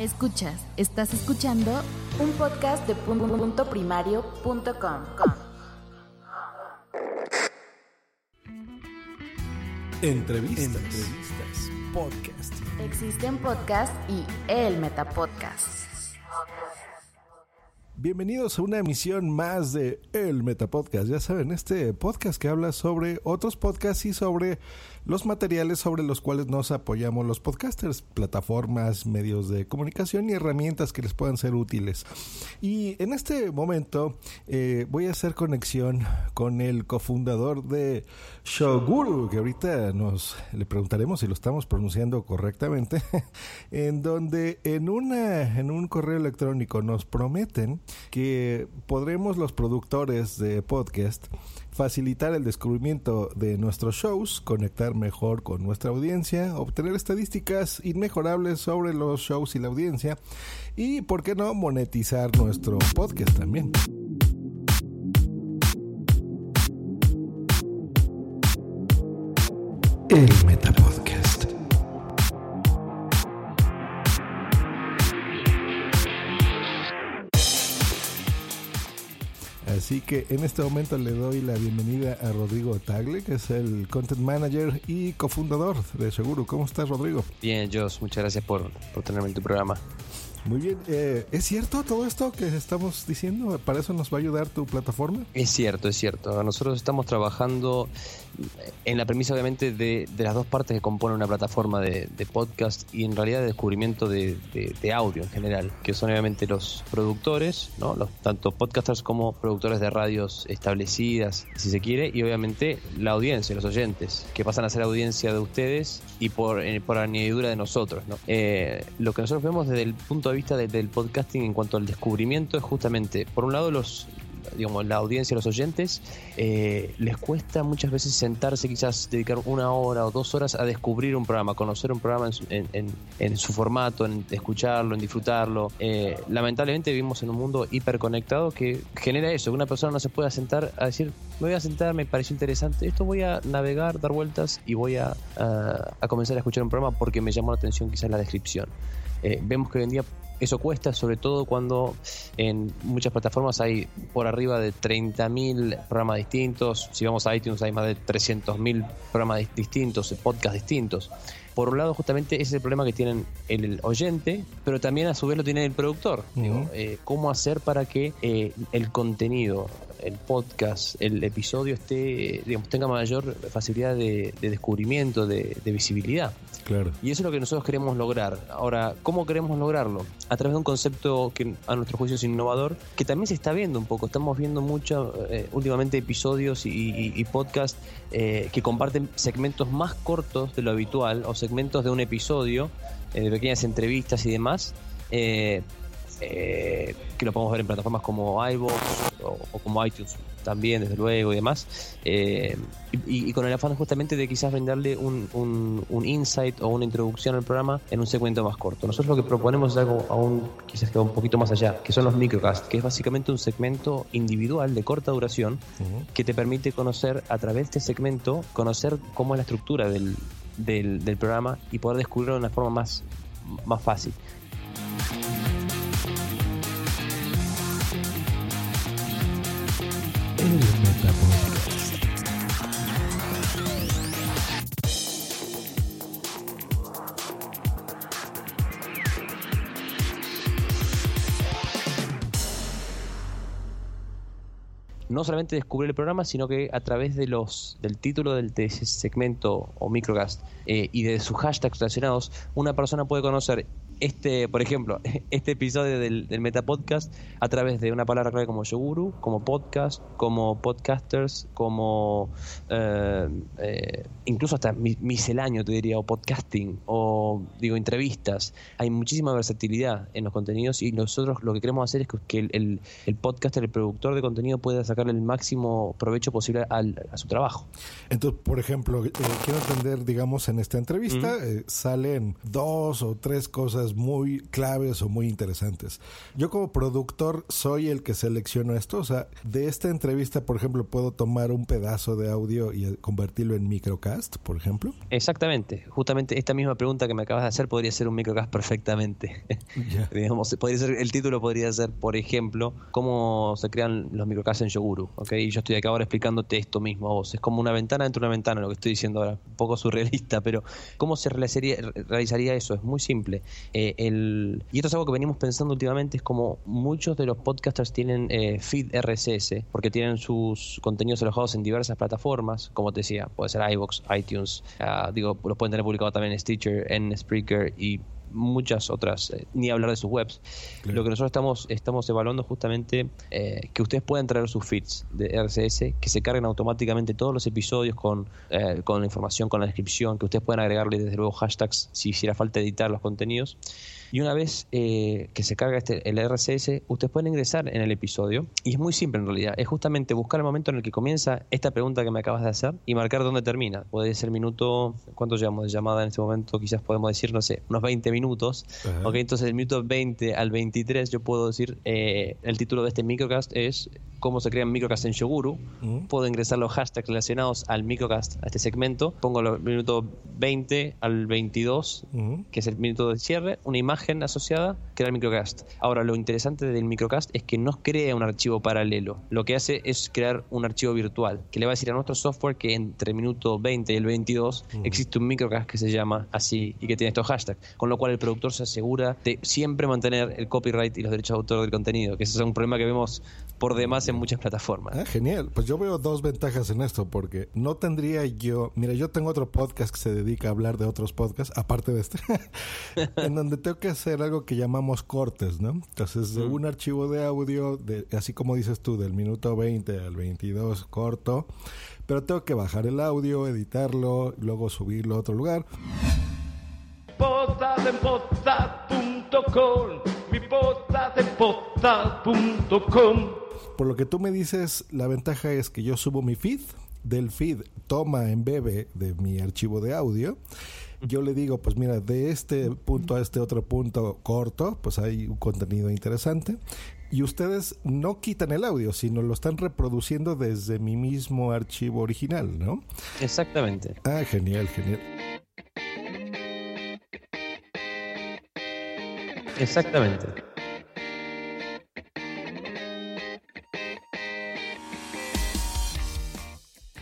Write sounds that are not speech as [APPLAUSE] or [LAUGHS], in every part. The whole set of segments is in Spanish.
Escuchas, estás escuchando un podcast de puntoprimario.com. Entrevistas. Entrevistas. Podcast. Existen podcasts y el Metapodcast. Bienvenidos a una emisión más de El Metapodcast. Ya saben, este podcast que habla sobre otros podcasts y sobre los materiales sobre los cuales nos apoyamos los podcasters, plataformas, medios de comunicación y herramientas que les puedan ser útiles. Y en este momento eh, voy a hacer conexión con el cofundador de Shoguru, que ahorita nos le preguntaremos si lo estamos pronunciando correctamente, [LAUGHS] en donde en, una, en un correo electrónico nos prometen que podremos los productores de podcast facilitar el descubrimiento de nuestros shows, conectar mejor con nuestra audiencia, obtener estadísticas inmejorables sobre los shows y la audiencia y, ¿por qué no, monetizar nuestro podcast también? El Metapodcast. Así que en este momento le doy la bienvenida a Rodrigo Tagle, que es el Content Manager y cofundador de Seguro. ¿Cómo estás, Rodrigo? Bien, Joss, muchas gracias por, por tenerme en tu programa. Muy bien, eh, ¿es cierto todo esto que estamos diciendo? ¿Para eso nos va a ayudar tu plataforma? Es cierto, es cierto. Nosotros estamos trabajando en la premisa obviamente de, las dos partes que componen una plataforma de, podcast y en realidad de descubrimiento de, audio en general, que son obviamente los productores, ¿no? los, tanto podcasters como productores de radios establecidas, si se quiere, y obviamente la audiencia, los oyentes, que pasan a ser audiencia de ustedes y por, eh, por añadidura de nosotros. ¿no? Eh, lo que nosotros vemos desde el punto de vista del podcasting en cuanto al descubrimiento es justamente, por un lado, los, digamos, la audiencia, los oyentes, eh, les cuesta muchas veces sentarse, quizás dedicar una hora o dos horas a descubrir un programa, conocer un programa en su, formato, en escucharlo, en disfrutarlo. Eh, lamentablemente vivimos en un mundo hiperconectado que genera eso, que una persona no se pueda sentar a decir, me voy a sentar, me pareció interesante, esto voy a navegar, dar vueltas y voy a, a comenzar a escuchar un programa porque me llamó la atención quizás la descripción. Eh, vemos que hoy en día eso cuesta, sobre todo cuando en muchas plataformas hay por arriba de 30.000 programas distintos. Si vamos a iTunes hay más de 300.000 programas distintos, podcasts distintos. Por un lado, justamente ese es el problema que tienen el oyente, pero también a su vez lo tiene el productor. Eh, ¿Cómo hacer para que eh, el contenido, el podcast, el episodio esté, digamos, tenga mayor facilidad de, descubrimiento, de, visibilidad. Y eso es lo que nosotros queremos lograr. Ahora, ¿cómo queremos lograrlo? A través de un concepto que a nuestro juicio es innovador, que también se está viendo un poco. Estamos viendo mucho eh, últimamente episodios y, y, podcasts eh, que comparten segmentos más cortos de lo habitual o segmentos de un episodio, eh, de pequeñas entrevistas y demás. Eh, que lo podemos ver en plataformas como iVoox o, como iTunes también, desde luego, y demás. Eh, y, con el afán justamente de quizás brindarle un, un, insight o una introducción al programa en un segmento más corto. Nosotros lo que proponemos es algo aún quizás que va un poquito más allá, que son los microcasts, que es básicamente un segmento individual de corta duración que te permite conocer a través de este segmento, conocer cómo es la estructura del, del, del programa y poder descubrirlo de una forma más, más fácil. No solamente descubrir el programa, sino que a través de los del título del de segmento o microcast eh, y de sus hashtags relacionados, una persona puede conocer este, por ejemplo, [LAUGHS] este episodio del, del Metapodcast a través de una palabra clave como Yoguru, como podcast, como podcasters, como eh, eh, incluso hasta misceláneo, te diría, o podcasting, o digo, entrevistas. Hay muchísima versatilidad en los contenidos y nosotros lo que queremos hacer es que el, el, podcaster, el productor de contenido pueda sacarle el máximo provecho posible al, a su trabajo. Entonces, por ejemplo, eh, quiero entender, digamos, en esta entrevista salen dos o tres cosas muy claves o muy interesantes. Yo como productor soy el que selecciono esto, o sea, de esta entrevista, por ejemplo, puedo tomar un pedazo de audio y convertirlo en microcast, por ejemplo. Exactamente, justamente esta misma pregunta que me acabas de hacer podría ser un microcast perfectamente. [LAUGHS] [LAUGHS] Digamos, podría ser, el título podría ser, por ejemplo, cómo se crean los microcasts en Yoguru, ¿ok? Y yo estoy acá ahora explicándote esto mismo a vos. Es como una ventana dentro de una ventana lo que estoy diciendo ahora, un poco surrealista, pero ¿cómo se realizaría, realizaría eso? Es muy simple. Eh, el, y esto es algo que venimos pensando últimamente, es como muchos de los podcasters tienen eh, feed RSS, porque tienen sus contenidos alojados en diversas plataformas, como te decía, puede ser iVoox, iTunes, ah, digo, los pueden tener publicado también en Stitcher, en Spreaker y muchas otras, eh, ni hablar de sus webs. Lo que nosotros estamos, estamos evaluando justamente eh, que ustedes puedan traer sus feeds de RSS, que se carguen automáticamente todos los episodios con, eh, con la información, con la descripción, que ustedes puedan agregarle desde luego hashtags si hiciera falta editar los contenidos. Y una vez que se carga este, el RSS, ustedes pueden ingresar en el episodio. Y es muy simple en realidad. Es justamente buscar el momento en el que comienza esta pregunta que me acabas de hacer y marcar dónde termina. Puede ser minuto, ¿cuánto llevamos de llamada en este momento? Quizás podemos decir, no sé, unos 20 minutos minutos. Ok, entonces del minuto 20 al 23 yo puedo decir, eh, el título de este microcast es cómo se crean microcast en Shoguru. Puedo ingresar los hashtags relacionados al microcast, a este segmento. Pongo el minuto 20 al 22, que es el minuto de cierre, una imagen asociada, crea el microcast. Ahora, lo interesante del microcast es que no crea un archivo paralelo. Lo que hace es crear un archivo virtual, que le va a decir a nuestro software que entre el minuto 20 y el 22 existe un microcast que se llama así y que tiene estos hashtags. Con lo cual el productor se asegura de siempre mantener el copyright y los derechos de autor del contenido, que ese es un problema que vemos por demás en muchas plataformas. Ah, genial. Pues yo veo dos ventajas en esto, porque no tendría yo, mira, yo tengo otro podcast que se dedica a hablar de otros podcasts, aparte de este, [LAUGHS] en donde tengo que hacer algo que llamamos cortes, ¿no? Entonces, de un archivo de audio, de, así como dices tú, del minuto 20 al 22 corto, pero tengo que bajar el audio, editarlo, luego subirlo a otro lugar Por lo que tú me dices, la ventaja es que yo subo mi feed, del feed toma en bebé de mi archivo de audio. Yo le digo, pues mira, de este punto a este otro punto corto, pues hay un contenido interesante. Y ustedes no quitan el audio, sino lo están reproduciendo desde mi mismo archivo original, ¿no? Exactamente. Ah, genial, genial. Exactamente.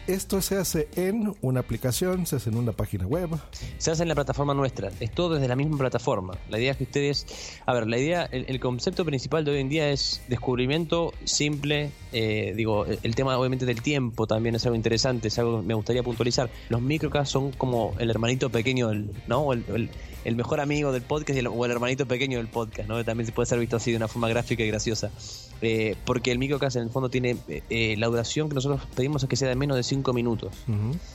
Esto se hace en una aplicación, se hace en una página web. Se hace en la plataforma nuestra, es todo desde la misma plataforma. La idea es que ustedes, a ver, la idea, el, concepto principal de hoy en día es descubrimiento simple. Eh, digo, el, tema obviamente del tiempo también es algo interesante, es algo que me gustaría puntualizar. Los microcasts son como el hermanito pequeño, del, ¿no? el, el mejor amigo del podcast o el hermanito pequeño del podcast, ¿no? También se puede ser visto así de una forma gráfica y graciosa. Eh, porque el microcast en el fondo tiene eh, la duración que nosotros pedimos es que sea de menos de 5 minutos.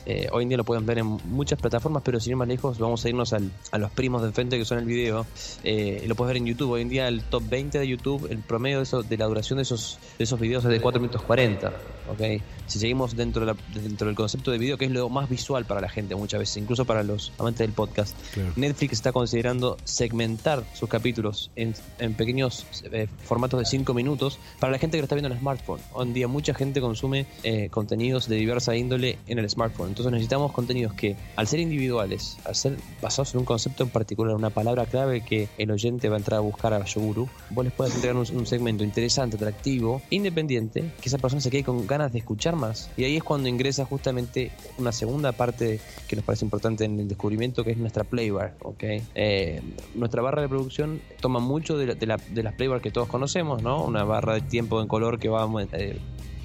Eh, hoy en día lo pueden ver en muchas plataformas, pero sin ir más lejos, vamos a irnos a los primos de frente que son el video. lo puedes ver en YouTube. Hoy en día el top 20 de YouTube, el promedio de, eso, de la duración de esos, de esos videos es de 4 minutos 40. ¿Okay? Si seguimos dentro, de dentro del concepto de video, que es lo más visual para la gente muchas veces, incluso para los amantes del podcast, Netflix está considerando segmentar sus capítulos en, pequeños eh, formatos de 5 minutos para la gente que lo está viendo en el smartphone. Hoy en día mucha gente consume eh, contenidos de diversa índole en el smartphone. Entonces necesitamos contenidos que, al ser individuales, al ser basados en un concepto en particular, una palabra clave que el oyente va a entrar a buscar a Yoguru, vos les puedes entregar un, segmento interesante, atractivo, independiente, que esa persona se quede con ganas de escuchar más. Y ahí es cuando ingresa justamente una segunda parte que nos parece importante en el descubrimiento, que es nuestra playbar. ¿okay? Eh, nuestra barra de producción toma mucho de, las playbar que todos conocemos, ¿no? Una barra de tiempo en color que va eh,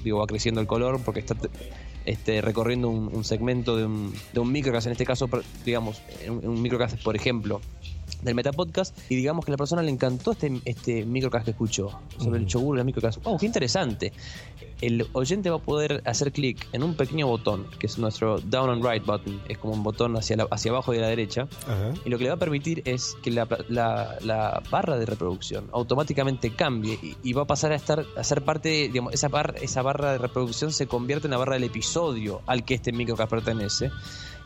va creciendo el color porque está este, recorriendo un, segmento de un, de un microcast, en este caso, digamos, un, un microcast, por ejemplo, del Metapodcast y digamos que a la persona le encantó este, este microcast que escuchó sobre el yogur el microcast. ¡Oh, qué interesante! El oyente va a poder hacer clic en un pequeño botón, que es nuestro down and right button, es como un botón hacia, hacia abajo y a la derecha, y lo que le va a permitir es que la, la, barra de reproducción automáticamente cambie y, va a pasar a estar a ser parte, digamos, esa, esa barra de reproducción se convierte en la barra del episodio al que este microcast pertenece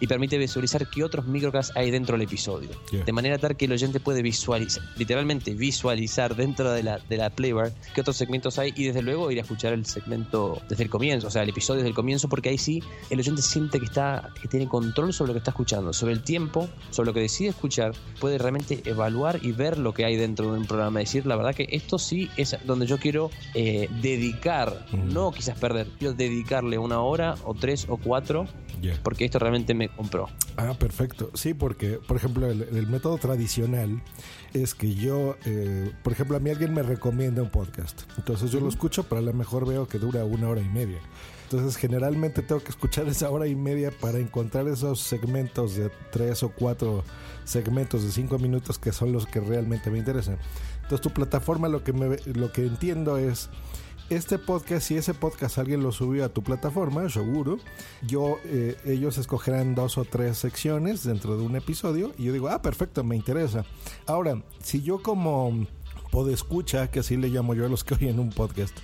y permite visualizar qué otros microcasts hay dentro del episodio. De manera tal que el oyente puede visualizar, literalmente visualizar dentro de la, de la playbar qué otros segmentos hay y desde luego ir a escuchar el segmento desde el comienzo, o sea, el episodio desde el comienzo, porque ahí sí el oyente siente que está, que tiene control sobre lo que está escuchando, sobre el tiempo, sobre lo que decide escuchar, puede realmente evaluar y ver lo que hay dentro de un programa. Decir, la verdad que esto sí es donde yo quiero eh, dedicar, no quizás perder, quiero dedicarle una hora o tres o cuatro porque esto realmente me compró. Ah, perfecto. Sí, porque, por ejemplo, el, método tradicional es que yo, eh, por ejemplo, a mí alguien me recomienda un podcast. Entonces yo lo escucho, pero a lo mejor veo que dura una hora y media. Entonces generalmente tengo que escuchar [LAUGHS] esa hora y media para encontrar esos segmentos de tres o cuatro segmentos de cinco minutos que son los que realmente me interesan. Entonces tu plataforma lo que, me, lo que entiendo es este podcast, si ese podcast alguien lo subió a tu plataforma, seguro, yo, eh, ellos escogerán dos o tres secciones dentro de un episodio y yo digo, ah, perfecto, me interesa. Ahora, si yo como podescucha, que así le llamo yo a los que oyen un podcast,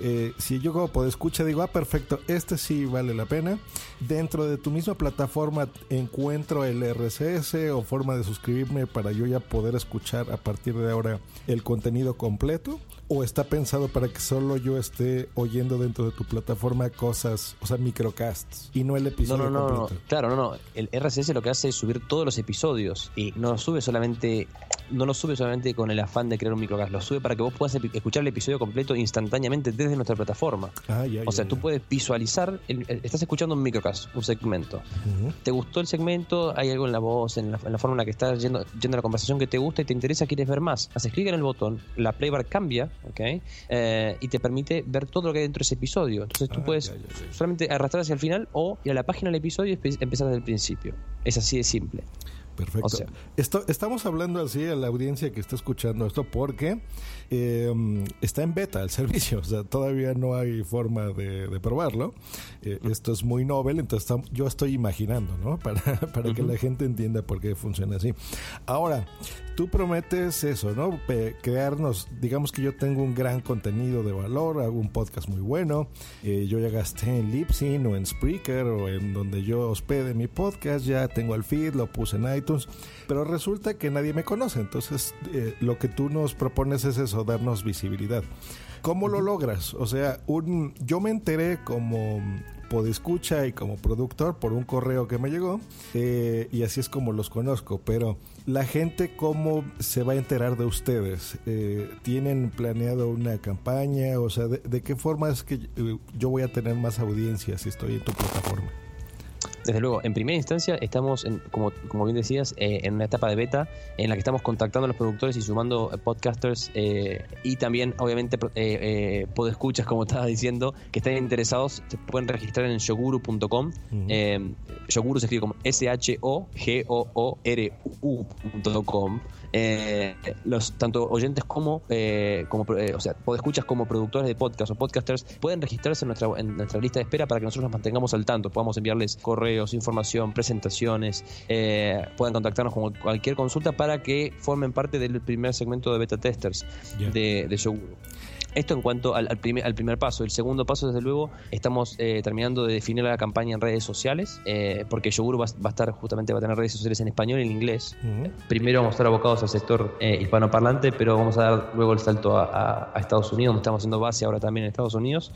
eh, si yo como podescucha digo, ah, perfecto, este sí vale la pena, dentro de tu misma plataforma encuentro el RSS o forma de suscribirme para yo ya poder escuchar a partir de ahora el contenido completo o está pensado para que solo yo esté oyendo dentro de tu plataforma cosas, o sea, microcasts y no el episodio no, no, No, claro, no, no. El RSS lo que hace es subir todos los episodios y no lo sube solamente no lo sube solamente con el afán de crear un microcast, lo sube para que vos puedas escuchar el episodio completo instantáneamente desde nuestra plataforma. Ah, o sea, tú puedes visualizar, estás escuchando un microcast, un segmento. ¿Te gustó el segmento? Hay algo en la voz, en la, forma en la que estás yendo, yendo la conversación que te gusta y te interesa, quieres ver más. Haces clic en el botón, la playbar cambia ¿ok? Eh, y te permite ver todo lo que hay dentro de ese episodio. Entonces tú ah, puedes solamente arrastrar hacia el final o ir a la página del episodio y empezar desde el principio. Es así de simple. Perfecto. esto, estamos hablando así a la audiencia que está escuchando esto porque eh, está en beta el [LAUGHS] servicio, o sea, todavía no hay forma de, probarlo. Eh, esto es muy novel, entonces yo estoy imaginando, ¿no? [LAUGHS] Para, para que la gente entienda por qué funciona así. Ahora, tú prometes eso, ¿no? crearnos, digamos que yo tengo un gran contenido de valor, hago un podcast muy bueno, eh, yo ya gasté en Lipsyn o en Spreaker o en donde yo hospede mi podcast, ya tengo el feed, lo puse en iTunes, pero resulta que nadie me conoce, entonces eh, lo que tú nos propones es eso, darnos visibilidad. ¿Cómo lo logras? O sea, un, yo me enteré como podescucha y como productor por un correo que me llegó eh, y así es como los conozco, pero la gente cómo se va a enterar de ustedes? Eh, ¿Tienen planeado una campaña? O sea, ¿de, qué forma es que yo voy a tener más audiencia si estoy en tu plataforma? Desde luego, en primera instancia estamos, en, como, como bien decías, eh, en una etapa de beta en la que estamos contactando a los productores y sumando eh, podcasters eh, y también, obviamente, eh, podescuchas, como estaba diciendo, que estén interesados, se pueden registrar en shoguru.com. Shoguru se escribe como S-H-O-G-O-O-R-U.com eh, los tanto oyentes como, eh, como eh, o sea, escuchas como productores de podcast o podcasters pueden registrarse en nuestra, en nuestra lista de espera para que nosotros nos mantengamos al tanto, podamos enviarles correos, información, presentaciones, eh, puedan contactarnos con cualquier consulta para que formen parte del primer segmento de beta testers de, de esto en cuanto al, primer, al primer paso. El segundo paso, desde luego, estamos eh, terminando de definir la campaña en redes sociales, eh, porque Yoguru va, a estar justamente, va a tener redes sociales en español y en inglés. Primero vamos a estar abocados al sector eh, hispanoparlante, pero vamos a dar luego el salto a, Estados Unidos, estamos haciendo base ahora también en Estados Unidos.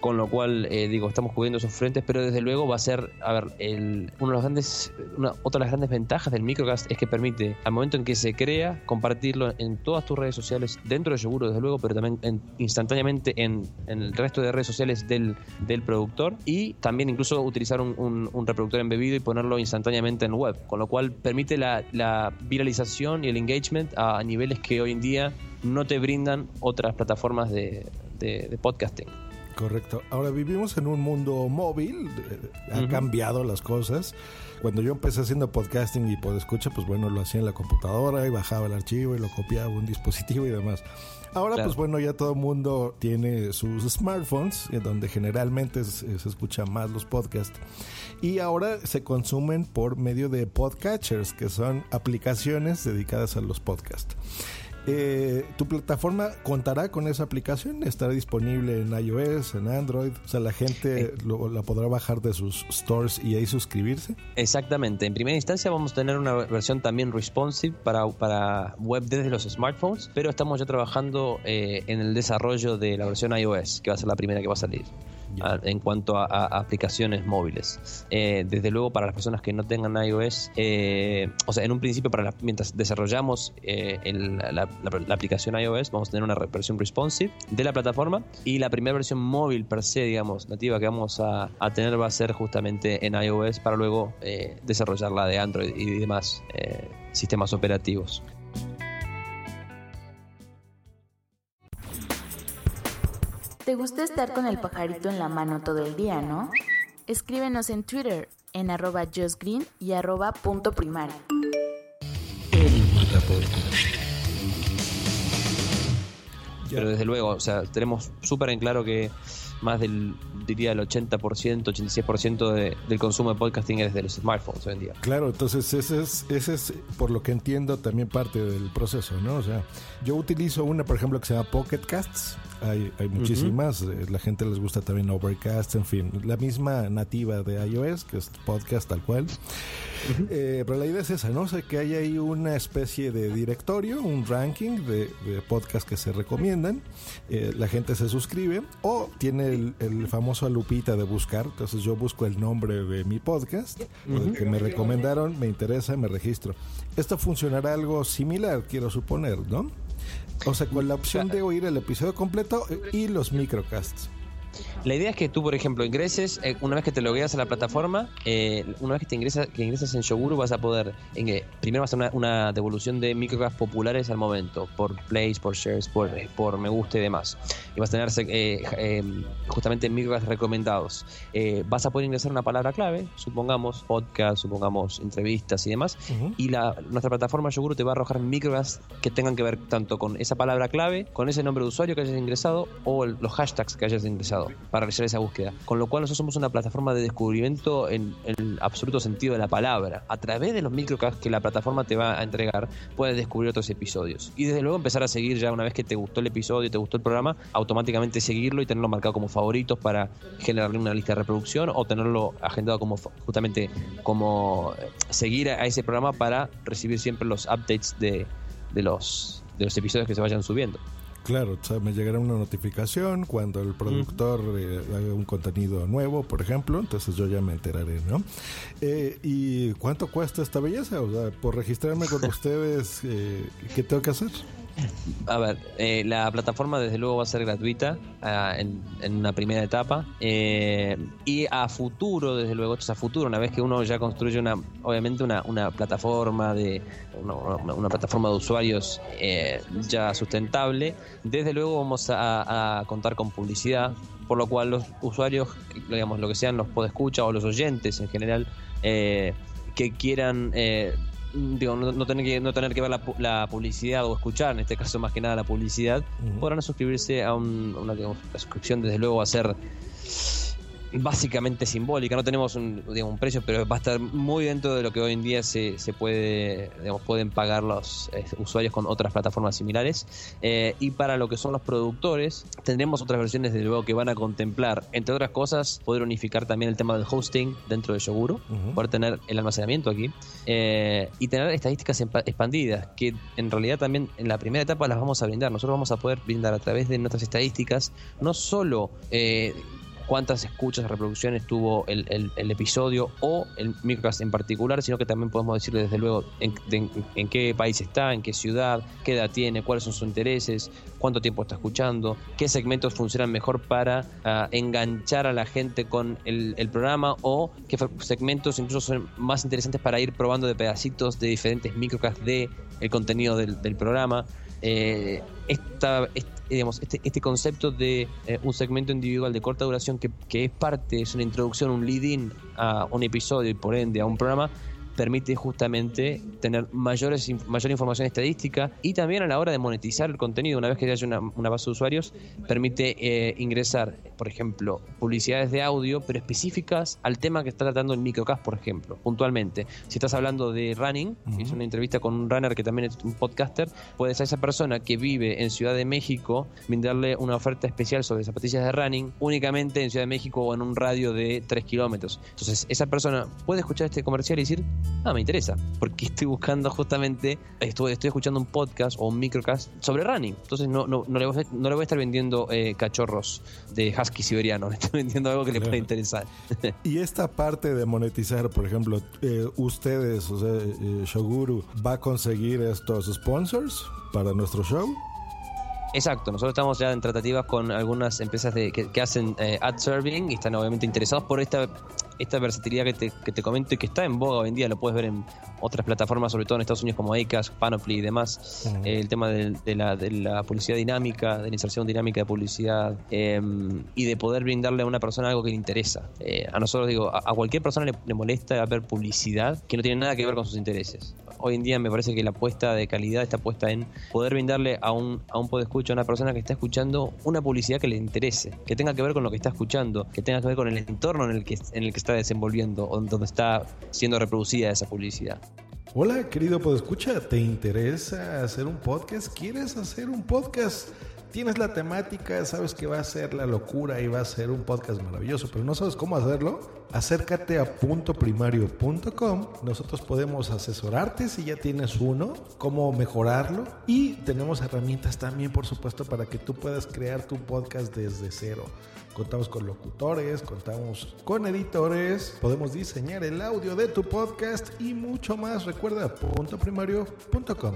Con lo cual, digo, estamos cubriendo esos frentes, pero desde luego va a ser, a ver, el, uno de los grandes, una, otra de las grandes ventajas del microcast es que permite, al momento en que se crea, compartirlo en todas tus redes sociales, dentro de Yoguru, desde luego, pero también en instantáneamente en, el resto de redes sociales del, productor y también incluso utilizar un, reproductor embebido y ponerlo instantáneamente en web, con lo cual permite la, viralización y el engagement a niveles que hoy en día no te brindan otras plataformas de, podcasting. Correcto. Ahora vivimos en un mundo móvil, eh, ha cambiado las cosas. Cuando yo empecé haciendo podcasting y por escucha, pues bueno, lo hacía en la computadora y bajaba el archivo y lo copiaba un dispositivo y demás. Ahora, pues bueno, ya todo el mundo tiene sus smartphones, en donde generalmente se, se escucha más los podcasts. Y ahora se consumen por medio de podcatchers, que son aplicaciones dedicadas a los podcasts. Eh, ¿Tu plataforma contará con esa aplicación? ¿Estará disponible en iOS, en Android? O sea, la gente lo- la podrá bajar de sus stores y ahí suscribirse. Exactamente. En primera instancia vamos a tener una versión también responsive para, para web desde los smartphones, pero estamos ya trabajando eh, en el desarrollo de la versión iOS, que va a ser la primera que va a salir. A- en cuanto a, aplicaciones móviles. Eh, desde luego, para las personas que no tengan iOS, eh, o sea, en un principio, mientras desarrollamos eh, la, la- aplicación iOS, vamos a tener una versión responsive de la plataforma y la primera versión móvil per se, digamos, nativa que vamos a, a tener va a ser justamente en iOS para luego eh, desarrollar la de Android y demás sistemas operativos. ¿Te gusta estar con el pajarito en la mano todo el día, no? Escríbenos en Twitter en arroba justgreen y arroba punto primario. Pero desde luego, o sea, tenemos súper en claro que más del, diría, el 80%, 86% de, del consumo de podcasting es de los smartphones hoy en día. Claro, entonces ese es, ese es, por lo que entiendo, también parte del proceso, ¿no? O sea, yo utilizo una, por ejemplo, que se llama Pocket Casts. Hay, hay muchísimas. eh, La gente les gusta también Overcast, en fin. La misma nativa de iOS, que es podcast tal cual. Eh, pero la idea es esa, ¿no? O sea, que hay ahí una especie de directorio, un ranking de, de podcasts que se recomiendan. Eh, la gente se suscribe o tiene el, el famoso lupita de buscar. Entonces yo busco el nombre de mi podcast, o del que me recomendaron, me interesa, me registro. Esto funcionará algo similar, quiero suponer, ¿no? O sea, con la opción de oír el episodio completo y los microcasts. La idea es que tú, por ejemplo, ingreses, eh, una vez que te logueas a la plataforma, eh, una vez que te ingresas, que ingresas en Yoguru, vas a poder, en, primero vas a hacer una, una devolución de microcasts populares al momento, por plays, por shares, por, eh, por me gusta y demás. Y vas a tener eh, justamente microcasts recomendados. Vas a poder ingresar una palabra clave, supongamos podcast, supongamos entrevistas y demás, y la, nuestra plataforma Yoguru te va a arrojar microcasts que tengan que ver tanto con esa palabra clave, con ese nombre de usuario que hayas ingresado o el- los hashtags que hayas ingresado para realizar esa búsqueda. Con lo cual nosotros somos una plataforma de descubrimiento en el absoluto sentido de la palabra. A través de los microcasts que la plataforma te va a entregar, puedes descubrir otros episodios. Y desde luego empezar a seguir ya una vez que te gustó el episodio, te gustó el programa, automáticamente seguirlo y tenerlo marcado como favoritos para generarle una lista de reproducción o tenerlo agendado como justamente como eh, seguir a ese programa para recibir siempre los updates de, de los de los episodios que se vayan subiendo. Claro, o sea, me llegará una notificación cuando el productor eh, haga un contenido nuevo, por ejemplo, entonces yo ya me enteraré, ¿no? Eh, ¿Y cuánto cuesta esta belleza? O sea, por registrarme con [LAUGHS] ustedes, eh, ¿qué tengo que hacer? A ver, eh, la plataforma desde luego va a ser gratuita ah, en, en una primera etapa. Eh, y a futuro, desde luego, esto es a futuro, una vez que uno ya construye una, obviamente una, una plataforma de una, plataforma de usuarios eh, ya sustentable, desde luego vamos a, a contar con publicidad, por lo cual los usuarios, digamos, lo que sean los podescuchas o los oyentes en general, eh, que quieran eh, digo, no, no tener que no tener que ver la, la publicidad o escuchar, en este caso más que nada la publicidad, podrán suscribirse a un- una digamos, la suscripción, desde luego va a ser básicamente simbólica, no tenemos un, digamos, un precio, pero va a estar muy dentro de lo que hoy en día se, se puede, digamos, pueden pagar los eh, usuarios con otras plataformas similares. Eh, y para lo que son los productores, tendremos otras versiones, desde luego, que van a contemplar, entre otras cosas, poder unificar también el tema del hosting dentro de Yoguru, Ujú. poder tener el almacenamiento aquí eh, y tener estadísticas expandidas, que en realidad también en la primera etapa las vamos a brindar. Nosotros vamos a poder brindar a través de nuestras estadísticas no solo cuántas escuchas, reproducciones tuvo el, episodio o el microcast en particular, sino que también podemos decirle desde luego en, en qué país está, en qué ciudad, qué edad tiene, cuáles son sus intereses, cuánto tiempo está escuchando, qué segmentos funcionan mejor para ah, enganchar a la gente con el, programa o qué segmentos incluso son más interesantes para ir probando de pedacitos de diferentes microcasts de el contenido del programa. Eh, esta, digamos, este, este, concepto de eh, un segmento individual de corta duración que, que es parte, es una introducción, un lead-in a un episodio y por ende a un programa, permite justamente tener mayores, mayor información estadística y también a la hora de monetizar el contenido, una vez que haya una, una base de usuarios, permite eh, ingresar, por ejemplo, publicidades de audio, pero específicas al tema que está tratando el microcast, por ejemplo, puntualmente. Si estás hablando de running, es una entrevista con un runner que también es un podcaster, puedes a esa persona que vive en Ciudad de México brindarle una oferta especial sobre zapatillas de running únicamente en Ciudad de México o en un radio de 3 kilómetros. Entonces, esa persona puede escuchar este comercial y decir, ah, me interesa, porque [LAUGHS] estoy buscando justamente, estoy, estoy escuchando un podcast o un microcast sobre running, entonces no, no, no, le, voy a, no le voy a estar vendiendo eh, cachorros de husky siberiano, [LAUGHS] le estoy vendiendo algo que le pueda interesar. [LAUGHS] y esta parte de monetizar, por ejemplo, eh, ustedes, o sea, eh, Shoguru, ¿va a conseguir estos sponsors para nuestro show? Exacto, nosotros estamos ya en tratativas con algunas empresas de, que, que hacen eh, ad serving y están obviamente interesados por esta esta versatilidad que te, que te comento y que está en boga hoy en día, lo puedes ver en otras plataformas, sobre todo en Estados Unidos como Acast, Panoply y demás, el tema de, de, la, de, la, publicidad dinámica, de la inserción dinámica de publicidad eh, y de poder brindarle a una persona algo que le interesa. Eh, a nosotros, digo, a, a cualquier persona le, le, molesta ver publicidad que no tiene nada que ver con sus intereses. Hoy en día me parece que la apuesta de calidad está puesta en poder brindarle a un, a un podescucho, a una persona que está escuchando, una publicidad que le interese, que tenga que ver con lo que está escuchando, que tenga que ver con el entorno en el que, en el que está desenvolviendo o donde está siendo reproducida esa publicidad. Hola, querido podescucha, ¿te interesa hacer un podcast? ¿Quieres hacer un podcast? Tienes la temática, sabes que va a ser la locura y va a ser un podcast maravilloso, pero no sabes cómo hacerlo. Acércate a puntoprimario.com. Nosotros podemos asesorarte si ya tienes uno, cómo mejorarlo y tenemos herramientas también, por supuesto, para que tú puedas crear tu podcast desde cero. Contamos con locutores, contamos con editores, podemos diseñar el audio de tu podcast y mucho más. Recuerda puntoprimario.com.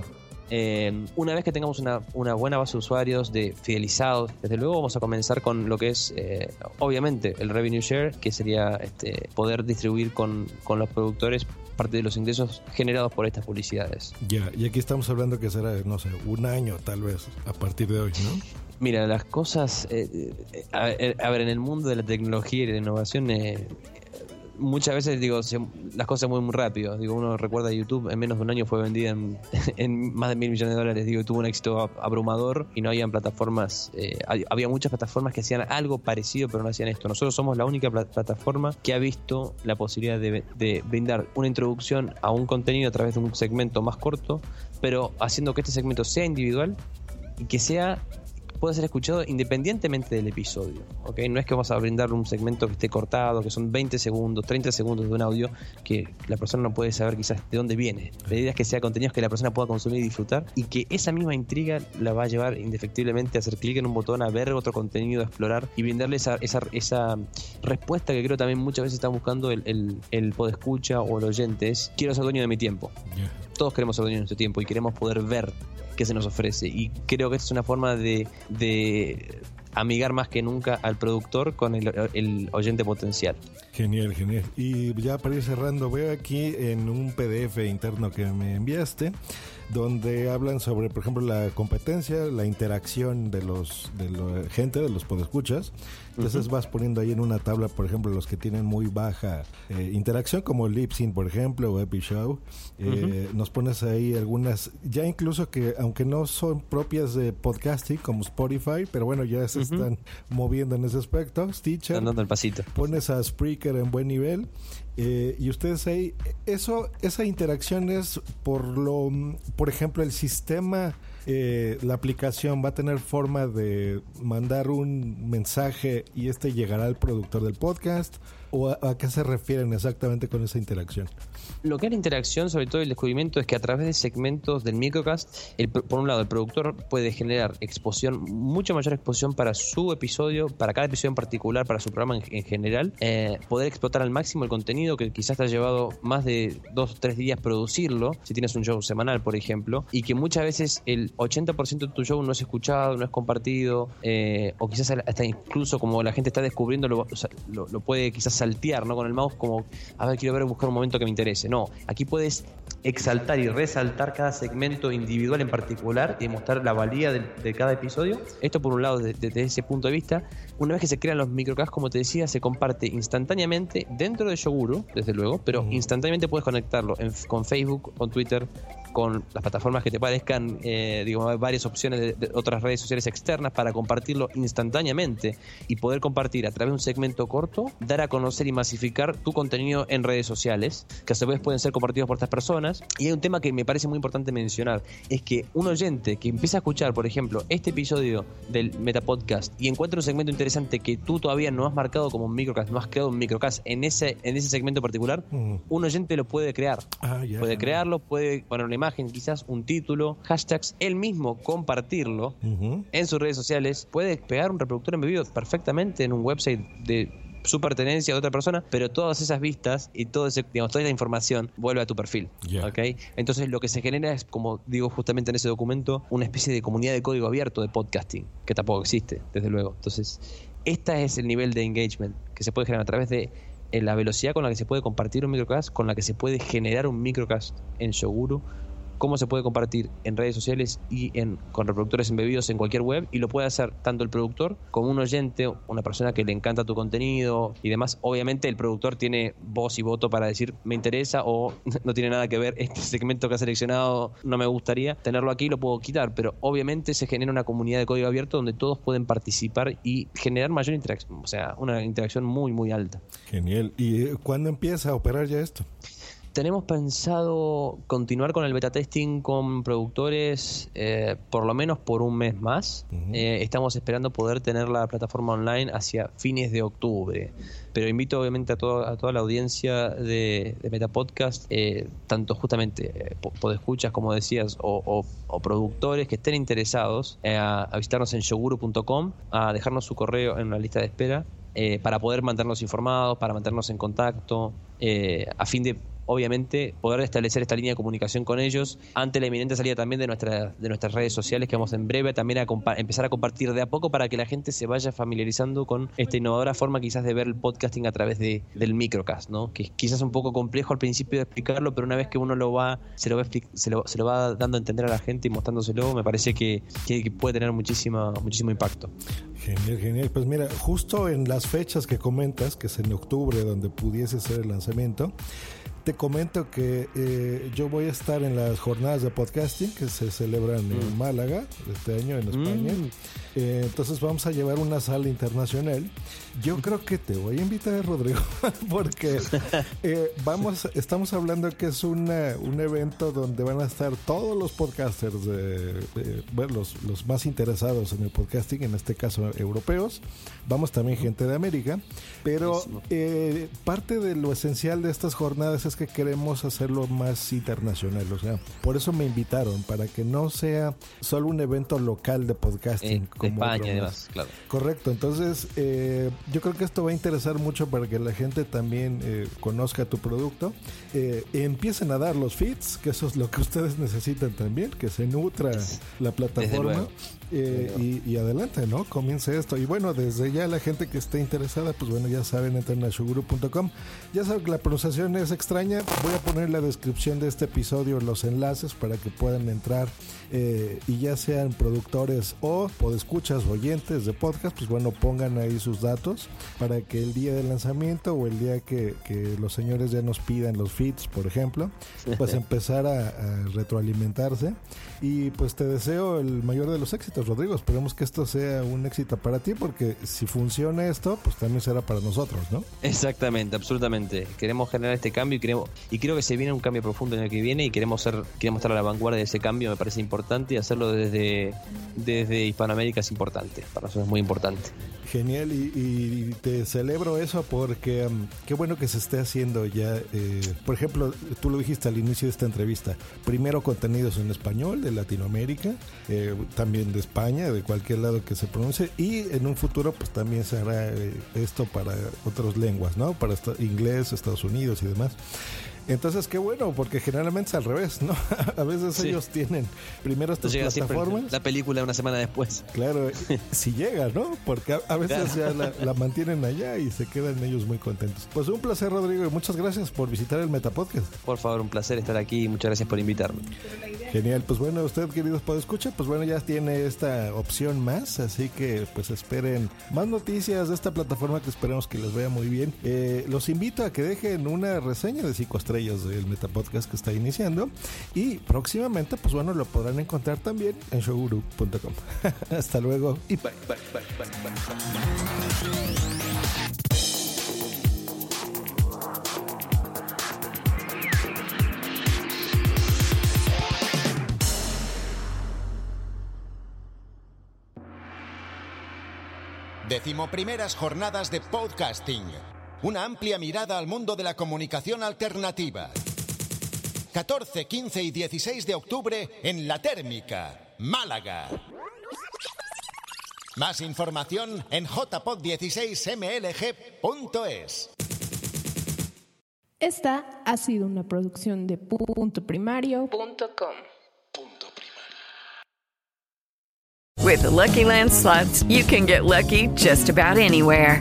Eh, una vez que tengamos una, una, buena base de usuarios de fidelizados, desde luego vamos a comenzar con lo que es, eh, obviamente, el revenue share, que sería este, poder distribuir con, con, los productores parte de los ingresos generados por estas publicidades. Ya, y aquí estamos hablando que será, no sé, un año tal vez a partir de hoy, ¿no? Mira, las cosas, eh, a, a, ver, en el mundo de la tecnología y de la innovación, eh, muchas veces digo se, las cosas muy muy rápido. Digo uno recuerda YouTube en menos de un año fue vendida en, [LAUGHS] más de mil millones de dólares. Digo tuvo un éxito abrumador y no habían plataformas eh, había muchas plataformas que hacían algo parecido pero no hacían esto. Nosotros somos la única pl plataforma que ha visto la posibilidad de brindar una introducción a un contenido a través de un segmento más corto pero haciendo que este segmento sea individual y que sea puede ser escuchado independientemente del episodio. ¿okay? No es que vamos a brindar un segmento que esté cortado, que son 20 segundos, 30 segundos de un audio que la persona no puede saber quizás de dónde viene. La idea es que sea contenidos que la persona pueda consumir y disfrutar y que esa misma intriga la va a llevar indefectiblemente a hacer clic en un botón, a ver otro contenido, a explorar y brindarle esa, esa, esa respuesta que creo también muchas veces está buscando el, el, el podescucha o el oyente. Es quiero ser dueño de mi tiempo. Todos queremos ser dueños nuestro tiempo y queremos poder ver que se nos ofrece. Y creo que es una forma de, de amigar más que nunca al productor con el, el, oyente potencial. Genial, genial. Y ya para ir cerrando, veo aquí en un PDF interno que me enviaste, donde hablan sobre, por ejemplo, la competencia, la interacción de los de la gente, de los podescuchas. Entonces uh -huh. vas poniendo ahí en una tabla, por ejemplo, los que tienen muy baja eh, interacción, como Lipsyn, por ejemplo, o Epishow. Eh, uh -huh. Nos pones ahí algunas, ya incluso que, aunque no son propias de podcasting, como Spotify, pero bueno, ya se uh -huh. están moviendo en ese aspecto. Stitcher. Están dando el pasito. Pones a Spreaker en buen nivel. Eh, y ustedes ahí, eso, esa interacción es por lo, por ejemplo, el sistema, eh, la aplicación va a tener forma de mandar un mensaje y este llegará al productor del podcast. ¿O a, qué se refieren exactamente con esa interacción? Lo que es la interacción, sobre todo el descubrimiento, es que a través de segmentos del microcast, el, por un lado, el productor puede generar exposición, mucha mayor exposición para su episodio, para cada episodio en particular, para su programa en, en general, eh, poder explotar al máximo el contenido que quizás te ha llevado más de dos o tres días producirlo, si tienes un show semanal, por ejemplo, y que muchas veces el 80% de tu show no es escuchado, no es compartido, eh, o quizás hasta incluso como la gente está descubriendo, lo, o sea, lo, lo puede quizás saltear, ¿no? Con el mouse como, a ver, quiero ver, buscar un momento que me interese. No, aquí puedes exaltar y resaltar cada segmento individual en particular y mostrar la valía de, cada episodio. Esto por un lado desde ese punto de vista. Una vez que se crean los microcasts, como te decía, se comparte instantáneamente dentro de Yoguru, desde luego, pero instantáneamente puedes conectarlo con Facebook, con Twitter, con las plataformas que te parezcan, eh, digamos, varias opciones de, otras redes sociales externas para compartirlo instantáneamente y poder compartir a través de un segmento corto, dar a conocer y masificar tu contenido en redes sociales, que a su vez pueden ser compartidos por estas personas. Y hay un tema que me parece muy importante mencionar, es que un oyente que empieza a escuchar, por ejemplo, este episodio del Metapodcast y encuentra un segmento interesante que tú todavía no has marcado como un microcast, no has creado un microcast en ese, en ese segmento particular, un oyente lo puede crear. Ah, puede crearlo, puede poner una imagen, quizás un título, hashtags, él mismo compartirlo en sus redes sociales, puede pegar un reproductor embebido perfectamente en un website de su pertenencia a otra persona, pero todas esas vistas y todo ese, digamos, toda esa información vuelve a tu perfil. Entonces lo que se genera es, como digo justamente en ese documento, una especie de comunidad de código abierto de podcasting, que tampoco existe, desde luego. Entonces, este es el nivel de engagement que se puede generar a través de eh, la velocidad con la que se puede compartir un microcast, con la que se puede generar un microcast en Shoguru, cómo se puede compartir en redes sociales y en, con reproductores embebidos en cualquier web y lo puede hacer tanto el productor como un oyente, una persona que le encanta tu contenido y demás. Obviamente el productor tiene voz y voto para decir me interesa o [LAUGHS] no tiene nada que ver, este segmento que ha seleccionado no me gustaría, tenerlo aquí lo puedo quitar, pero obviamente se genera una comunidad de código abierto donde todos pueden participar y generar mayor interacción, o sea, una interacción muy, muy alta. Genial. ¿Y eh, cuándo empieza a operar ya esto? Tenemos pensado continuar con el beta testing con productores eh, por lo menos por un mes más. Eh, estamos esperando poder tener la plataforma online hacia fines de octubre. Pero invito obviamente a, a toda la audiencia de, de Metapodcast, eh, tanto justamente podescuchas como decías, o, productores que estén interesados, a, a, visitarnos en shoguru.com, a dejarnos su correo en la lista de espera. para poder mantenernos informados, para mantenernos en contacto, a fin de obviamente poder establecer esta línea de comunicación con ellos ante la inminente salida también de, nuestra, de nuestras redes sociales que vamos en breve también a empezar a compartir de a poco para que la gente se vaya familiarizando con esta innovadora forma quizás de ver el podcasting a través de, del microcast, ¿no? que quizás un poco complejo al principio de explicarlo, pero una vez que uno lo va, se lo va, se lo, se lo va dando a entender a la gente y mostrándoselo, me parece que, que puede tener muchísima, muchísimo impacto. Genial, genial. Pues mira, justo en las fechas que comentas, que es en octubre donde pudiese ser el lanzamiento, te comento que eh, yo voy a estar en las jornadas de podcasting que se celebran en mm. Málaga este año en España. Mm. Eh, entonces vamos a llevar una sala internacional. Yo creo que te voy a invitar, Rodrigo, [LAUGHS] porque [LAUGHS] eh, vamos, estamos hablando que es una, un evento donde van a estar todos los podcasters, de, bueno, los, los más interesados en el podcasting, en este caso europeos. Vamos también gente de América, pero parte de lo esencial de estas jornadas es que queremos hacerlo más internacional, o sea, por eso me invitaron, para que no sea solo un evento local de podcasting. como España, además, claro. Correcto, entonces eh, yo creo que esto va a interesar mucho para que la gente también eh, conozca tu producto, eh, empiecen a dar los feeds, que eso es lo que [LAUGHS] ustedes necesitan también, que se nutra la plataforma. Y, y, adelante, ¿no? Comience esto. Y bueno, desde ya la gente que esté interesada, pues bueno, ya saben, entren a shuguru.com. Ya saben que la pronunciación es extraña voy a poner en la descripción de este episodio los enlaces para que puedan entrar eh, y ya sean productores o podescuchas oyentes de podcast, pues bueno, pongan ahí sus datos para que el día del lanzamiento o el día que, los señores ya nos pidan los feeds, por ejemplo, pues [LAUGHS] empezar a, retroalimentarse. Y pues te deseo el mayor de los éxitos, Rodrigo. Esperemos que esto sea un éxito para ti, porque si funciona esto, pues también será para nosotros, ¿no? Exactamente, absolutamente. Queremos generar este cambio y creo, y creo que se viene un cambio profundo en el que viene y queremos ser, queremos estar a la vanguardia de ese cambio, me parece importante y hacerlo desde, desde Hispanoamérica es importante, para nosotros es muy importante. Genial y, te celebro eso porque um, qué bueno que se esté haciendo ya. Eh, por ejemplo, tú lo dijiste al inicio de esta entrevista. Primero contenidos en español de Latinoamérica, eh, también de España, de cualquier lado que se pronuncie y en un futuro pues también se hará eh, esto para otras lenguas, ¿no? Para inglés, Estados Unidos y demás. Entonces, qué bueno, porque generalmente es al revés, ¿no? [LAUGHS] A veces ellos tienen primero estas plataformas. La película una semana después. Claro, [LAUGHS] si llega, ¿no? Porque a, veces ya [LAUGHS] la, mantienen allá y se quedan ellos muy contentos. Pues un placer, Rodrigo, y muchas gracias por visitar el Metapodcast. Por favor, un placer estar aquí y muchas gracias por invitarme. Genial, pues bueno, usted, queridos escuchar, pues bueno, ya tiene esta opción más, así que pues esperen más noticias de esta plataforma que esperemos que les vaya muy bien. Eh, los invito a que dejen una reseña de 5 estrellas del Metapodcast que está iniciando y próximamente, pues bueno, lo podrán encontrar también en showguru.com. [LAUGHS] Hasta luego y bye, bye, bye, bye, bye. Decimoprimeras jornadas de podcasting. Una amplia mirada al mundo de la comunicación alternativa. 14, 15 y 16 de octubre en La Térmica, Málaga. Más información en jpod16mlg.es. Esta ha sido una producción de punto primario.com. With the Lucky Land slots, you can get lucky just about anywhere.